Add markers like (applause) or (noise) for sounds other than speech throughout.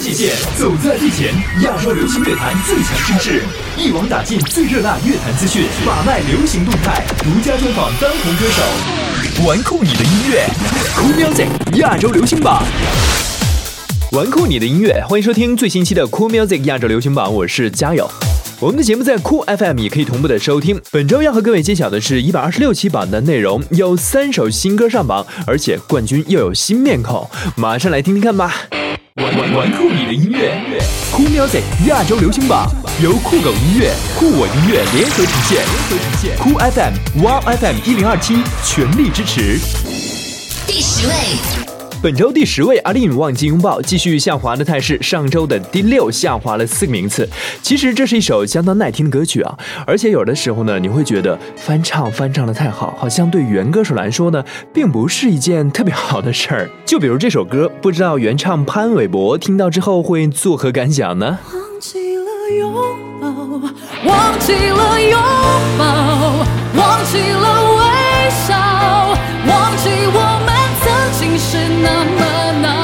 界谢，走在最前，亚洲流行乐坛最强声势，一网打尽最热辣乐坛资讯，把脉流行动态，独家专访当红歌手，玩酷你的音乐，Cool Music 亚洲流行榜，玩酷你的音乐，欢迎收听最新期的 Cool Music 亚洲流行榜，我是嘉友，我们的节目在酷 FM 也可以同步的收听。本周要和各位揭晓的是一百二十六期榜的内容，有三首新歌上榜，而且冠军又有新面孔，马上来听听看吧。玩玩玩酷你的音乐，酷 Music 亚洲流行榜由酷狗音乐、酷我音乐联合呈现，联合呈现。酷 FM、w w FM 一零二七全力支持。第十位。本周第十位，阿令忘记拥抱继续下滑的态势。上周的第六下滑了四个名次。其实这是一首相当耐听的歌曲啊，而且有的时候呢，你会觉得翻唱翻唱的太好，好像对原歌手来说呢，并不是一件特别好的事儿。就比如这首歌，不知道原唱潘玮柏听到之后会作何感想呢？忘记了拥抱，忘记了拥抱，忘记了微笑，忘记我们。是那么难。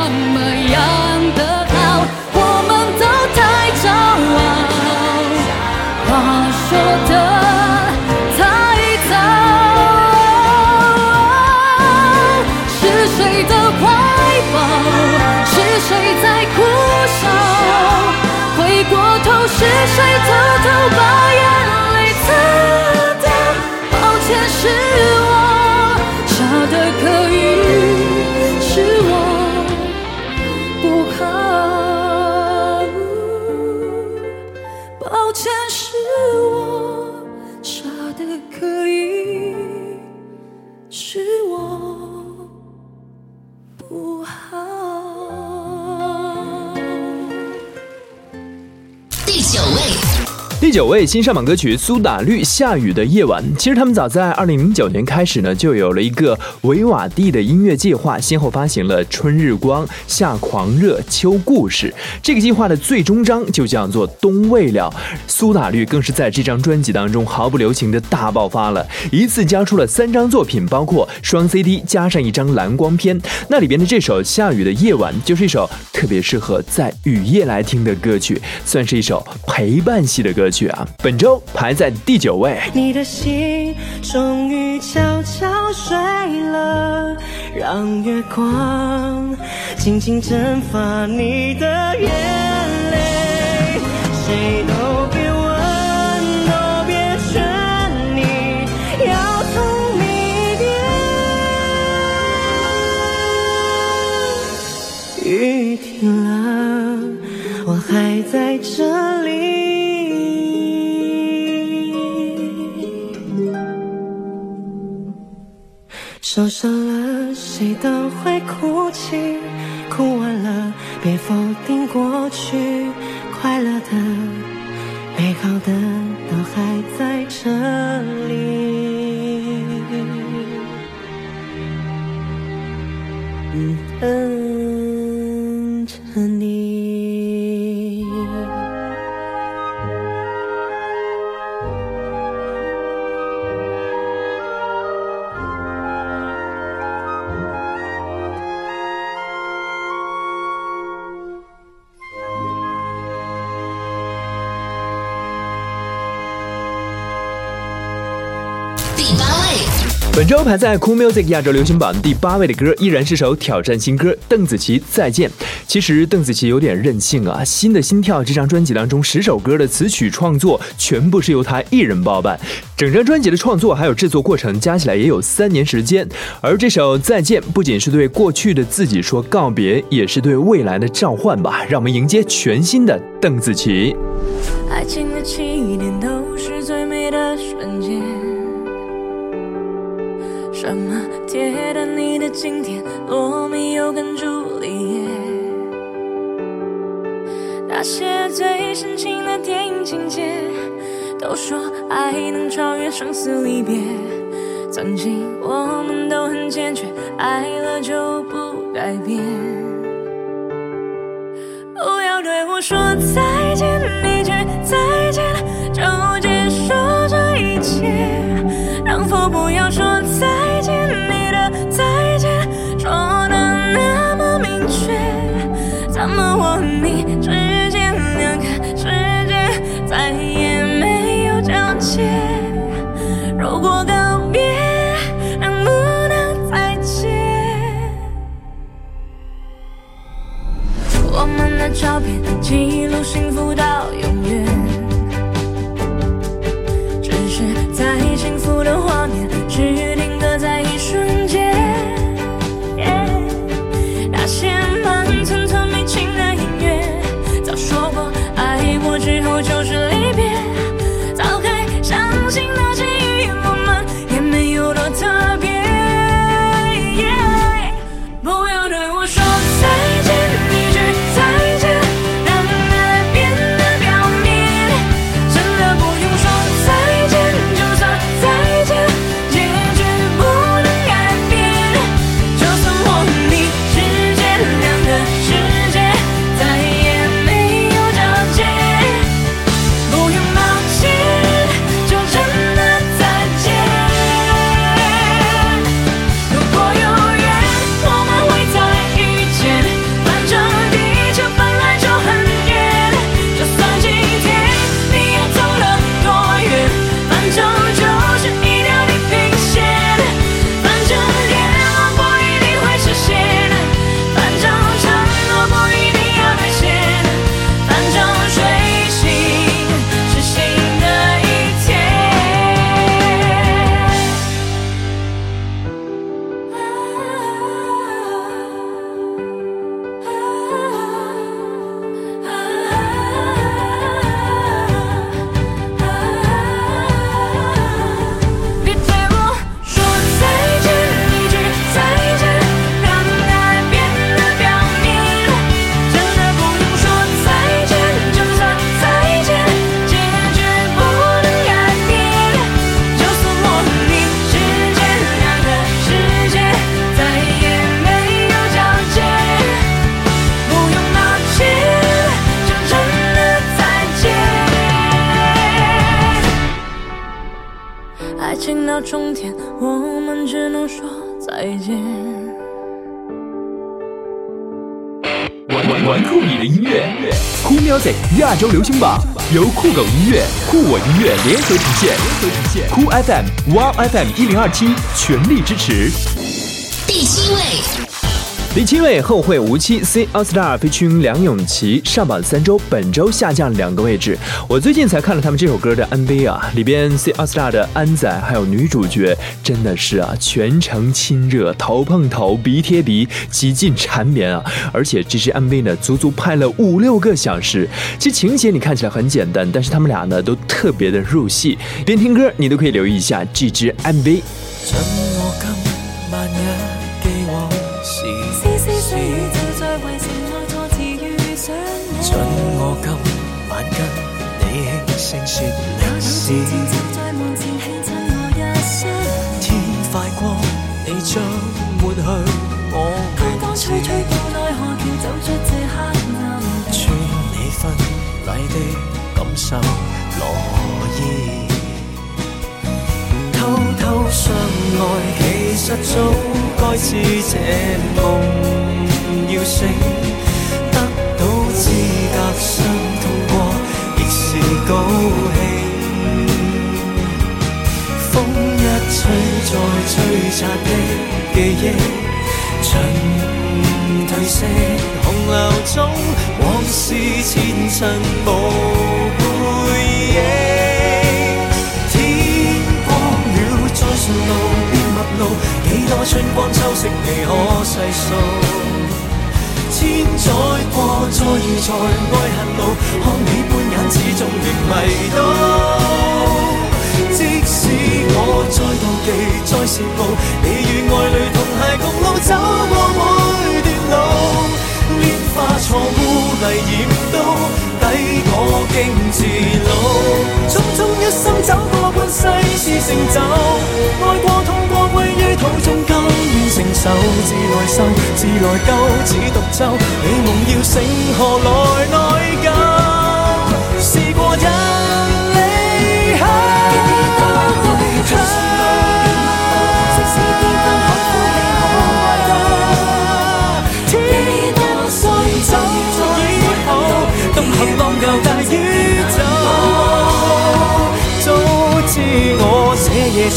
九位新上榜歌曲《苏打绿》《下雨的夜晚》。其实他们早在二零零九年开始呢，就有了一个维瓦蒂的音乐计划，先后发行了《春日光》《夏狂热》《秋故事》。这个计划的最终章就叫做《冬未了》。苏打绿更是在这张专辑当中毫不留情的大爆发了，一次交出了三张作品，包括双 CD 加上一张蓝光片。那里边的这首《下雨的夜晚》就是一首特别适合在雨夜来听的歌曲，算是一首陪伴系的歌曲。啊，本周排在第九位，你的心终于悄悄睡了，让月光静静蒸发你的眼泪，谁都别问，都别劝你，要同你。雨停了，我还在这里。受伤了，谁都会哭泣；哭完了，别否定过去。快乐的、美好的，都还在这里。嗯。都排在 Cool Music 亚洲流行榜第八位的歌，依然是首挑战新歌。邓紫棋再见。其实邓紫棋有点任性啊，《新的心跳》这张专辑当中十首歌的词曲创作全部是由她一人包办，整张专辑的创作还有制作过程加起来也有三年时间。而这首再见，不仅是对过去的自己说告别，也是对未来的召唤吧。让我们迎接全新的邓紫棋。爱情的起点都什么铁达尼的经典，罗密欧跟茱丽叶，那些最深情的电影情节，都说爱能超越生死离别。曾经我们都很坚决，爱了就不改变。不要对我说再见，一句再见就结束这一切，能否不要说再见？记录幸福到。玩酷你的音乐，酷 i c 亚洲流行榜由酷狗音乐、酷我音乐联合呈现，酷 FM、Wow FM 一零二七全力支持。第七位。第七位，后会无期。C. a l s t a r 飞群梁咏琪上榜三周，本周下降两个位置。我最近才看了他们这首歌的 MV 啊，里边 C. a l s t a r 的安仔还有女主角，真的是啊，全程亲热，头碰头，鼻贴鼻，极尽缠绵啊！而且这支 MV 呢，足足拍了五六个小时。其实情节你看起来很简单，但是他们俩呢，都特别的入戏。边听歌你都可以留意一下这支 MV。是是是，就在为情爱错字遇上你，准我今晚跟你轻声说你是。天快光，你将抹去我。刚刚吹吹到奈何桥，走出这黑暗？穿你婚礼的感受，罗衣。相爱，其实早该知这梦要醒。得到资格相痛过，亦是高兴。风一吹，再吹散的记忆尽褪色，洪流中往事千层。春光秋色未可细数，千载过，再遇在爱恨路，看你半眼，始终仍迷倒。即使我再妒忌，再羡慕，你与爱侣同偕共老，走过每段路，拈化错污泥染到。我竟自老，匆匆一生走过半世是成就，爱过痛过，归于土中甘愿承受，自来生自来咎，只独奏。你梦要醒，何来内疚？试过一。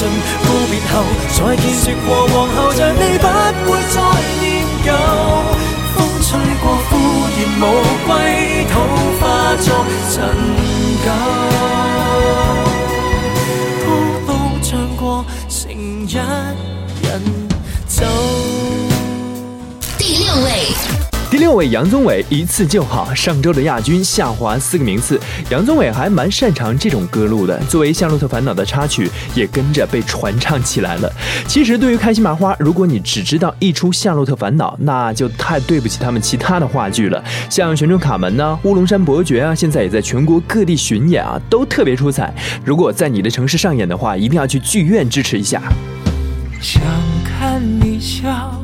告别后，再见说过，往后像你不会再念旧。风吹过，枯叶无归土化作陈旧。末位，杨宗纬一次就好。上周的亚军下滑四个名次，杨宗纬还蛮擅长这种歌路的。作为《夏洛特烦恼》的插曲，也跟着被传唱起来了。其实，对于开心麻花，如果你只知道一出《夏洛特烦恼》，那就太对不起他们其他的话剧了。像《旋转卡门》呢，《乌龙山伯爵》啊，现在也在全国各地巡演啊，都特别出彩。如果在你的城市上演的话，一定要去剧院支持一下。想看你笑。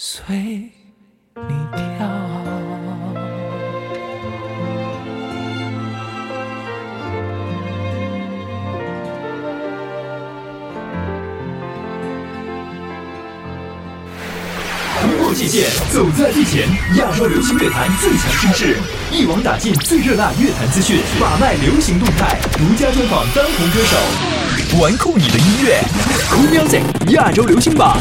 随同步极限走在最前，亚洲流行乐坛最强声势，一网打尽最热辣乐坛资讯，把脉流行动态，独家专访当红歌手，玩酷你的音乐，Cool Music 亚洲流行榜。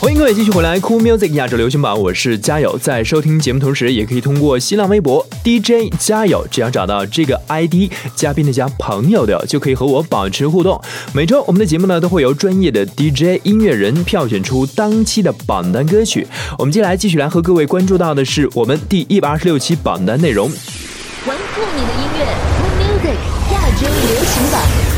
欢迎各位继续回来，Cool Music 亚洲流行榜，我是佳友。在收听节目同时，也可以通过新浪微博 DJ 佳友，只要找到这个 ID，嘉宾的家朋友的，就可以和我保持互动。每周我们的节目呢，都会由专业的 DJ 音乐人票选出当期的榜单歌曲。我们接下来继续来和各位关注到的是我们第一百二十六期榜单内容。玩酷你的音乐，Cool Music 亚洲流行榜。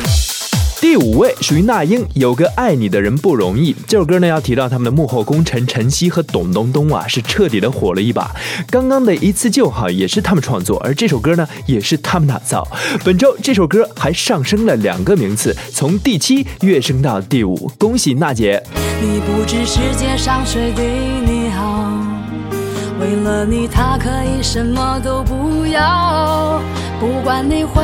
第五位属于那英，有个爱你的人不容易。这首歌呢要提到他们的幕后功臣陈曦和董冬冬啊，是彻底的火了一把。刚刚的一次就好也是他们创作，而这首歌呢也是他们打造。本周这首歌还上升了两个名次，从第七跃升到第五，恭喜娜姐。你你你你不不不不知世界上谁对好，好好。为了他可以什么都要，管混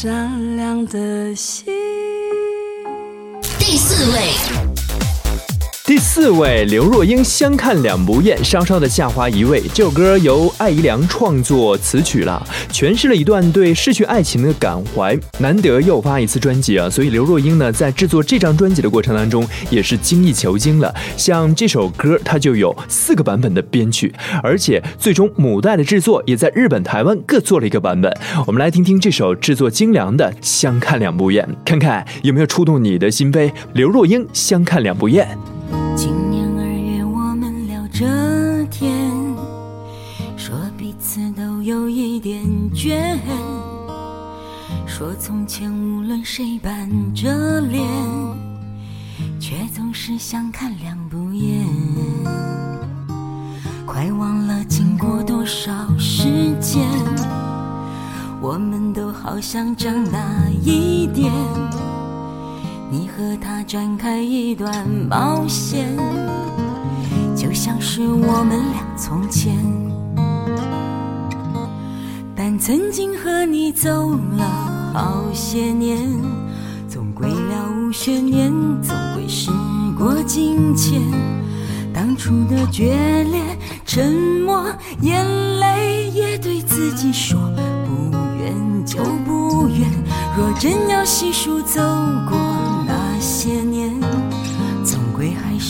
善良的心。第四位。第四位刘若英《相看两不厌》稍 (laughs) 稍的下滑一位，这首歌由艾怡良创作词曲了，诠释了一段对失去爱情的感怀。难得又发一次专辑啊，所以刘若英呢在制作这张专辑的过程当中也是精益求精了。像这首歌它就有四个版本的编曲，而且最终母带的制作也在日本、台湾各做了一个版本。我们来听听这首制作精良的《相看两不厌》，看看有没有触动你的心扉。刘若英《相看两不厌》。今年二月，我们聊着天，说彼此都有一点倦，说从前无论谁板着脸，却总是相看两不厌。快忘了经过多少时间，我们都好想长大一点。和他展开一段冒险，就像是我们俩从前。但曾经和你走了好些年，总归了无悬念，总归时过境迁。当初的决裂、沉默、眼泪，也对自己说：不远就不远。若真要细数走过。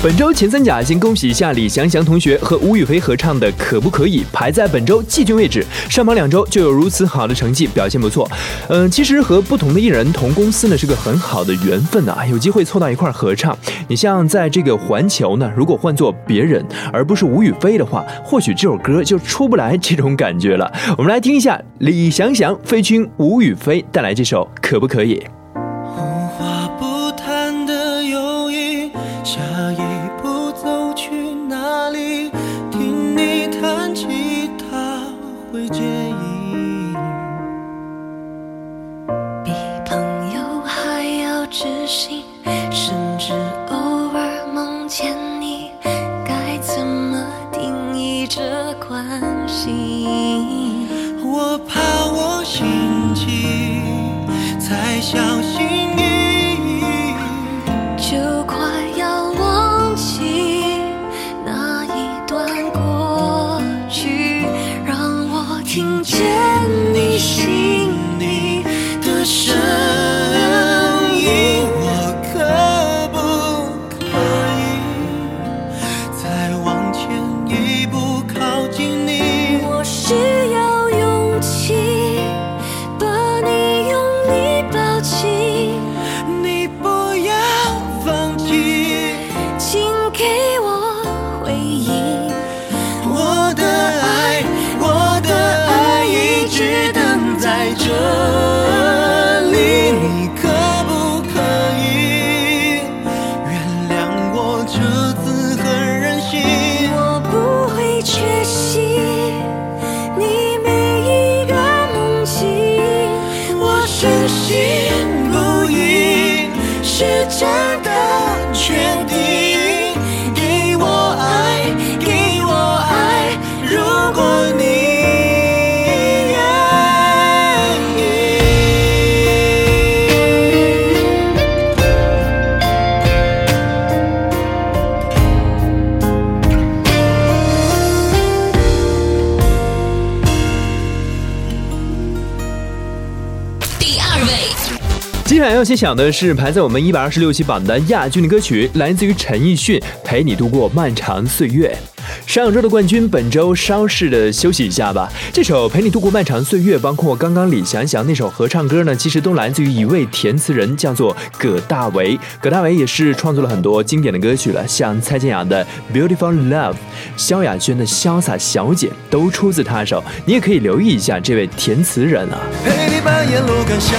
本周前三甲，先恭喜一下李翔翔同学和吴雨霏合唱的《可不可以》排在本周季军位置。上榜两周就有如此好的成绩，表现不错。嗯，其实和不同的艺人同公司呢是个很好的缘分啊，有机会凑到一块儿合唱。你像在这个环球呢，如果换做别人而不是吴雨霏的话，或许这首歌就出不来这种感觉了。我们来听一下李翔翔、飞君吴雨霏带来这首《可不可以》。见你心。时间。要先想的是排在我们一百二十六期榜的亚军的歌曲，来自于陈奕迅《陪你度过漫长岁月》。上周的冠军本周稍事的休息一下吧。这首《陪你度过漫长岁月》，包括刚刚李翔翔那首合唱歌呢，其实都来自于一位填词人，叫做葛大为。葛大为也是创作了很多经典的歌曲了，像蔡健雅的《Beautiful Love》、萧亚轩的《潇洒小姐》都出自他手。你也可以留意一下这位填词人啊。陪你把沿路感想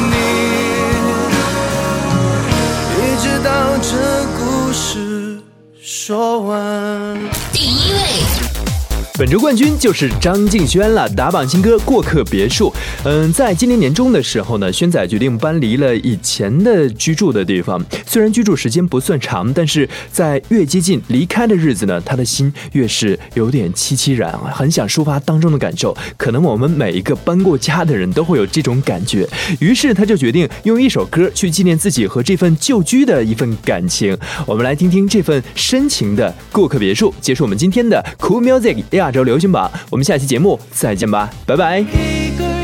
说完。本周冠军就是张敬轩了，打榜新歌《过客别墅》。嗯，在今年年中的时候呢，轩仔决定搬离了以前的居住的地方。虽然居住时间不算长，但是在越接近离开的日子呢，他的心越是有点凄凄然啊，很想抒发当中的感受。可能我们每一个搬过家的人都会有这种感觉，于是他就决定用一首歌去纪念自己和这份旧居的一份感情。我们来听听这份深情的《过客别墅》，结束我们今天的 Cool Music 啊。周流行榜，我们下期节目再见吧，拜拜。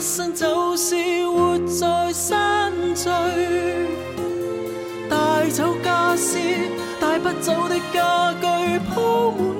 一生就是活在山聚，带走家私，带不走的家具铺满。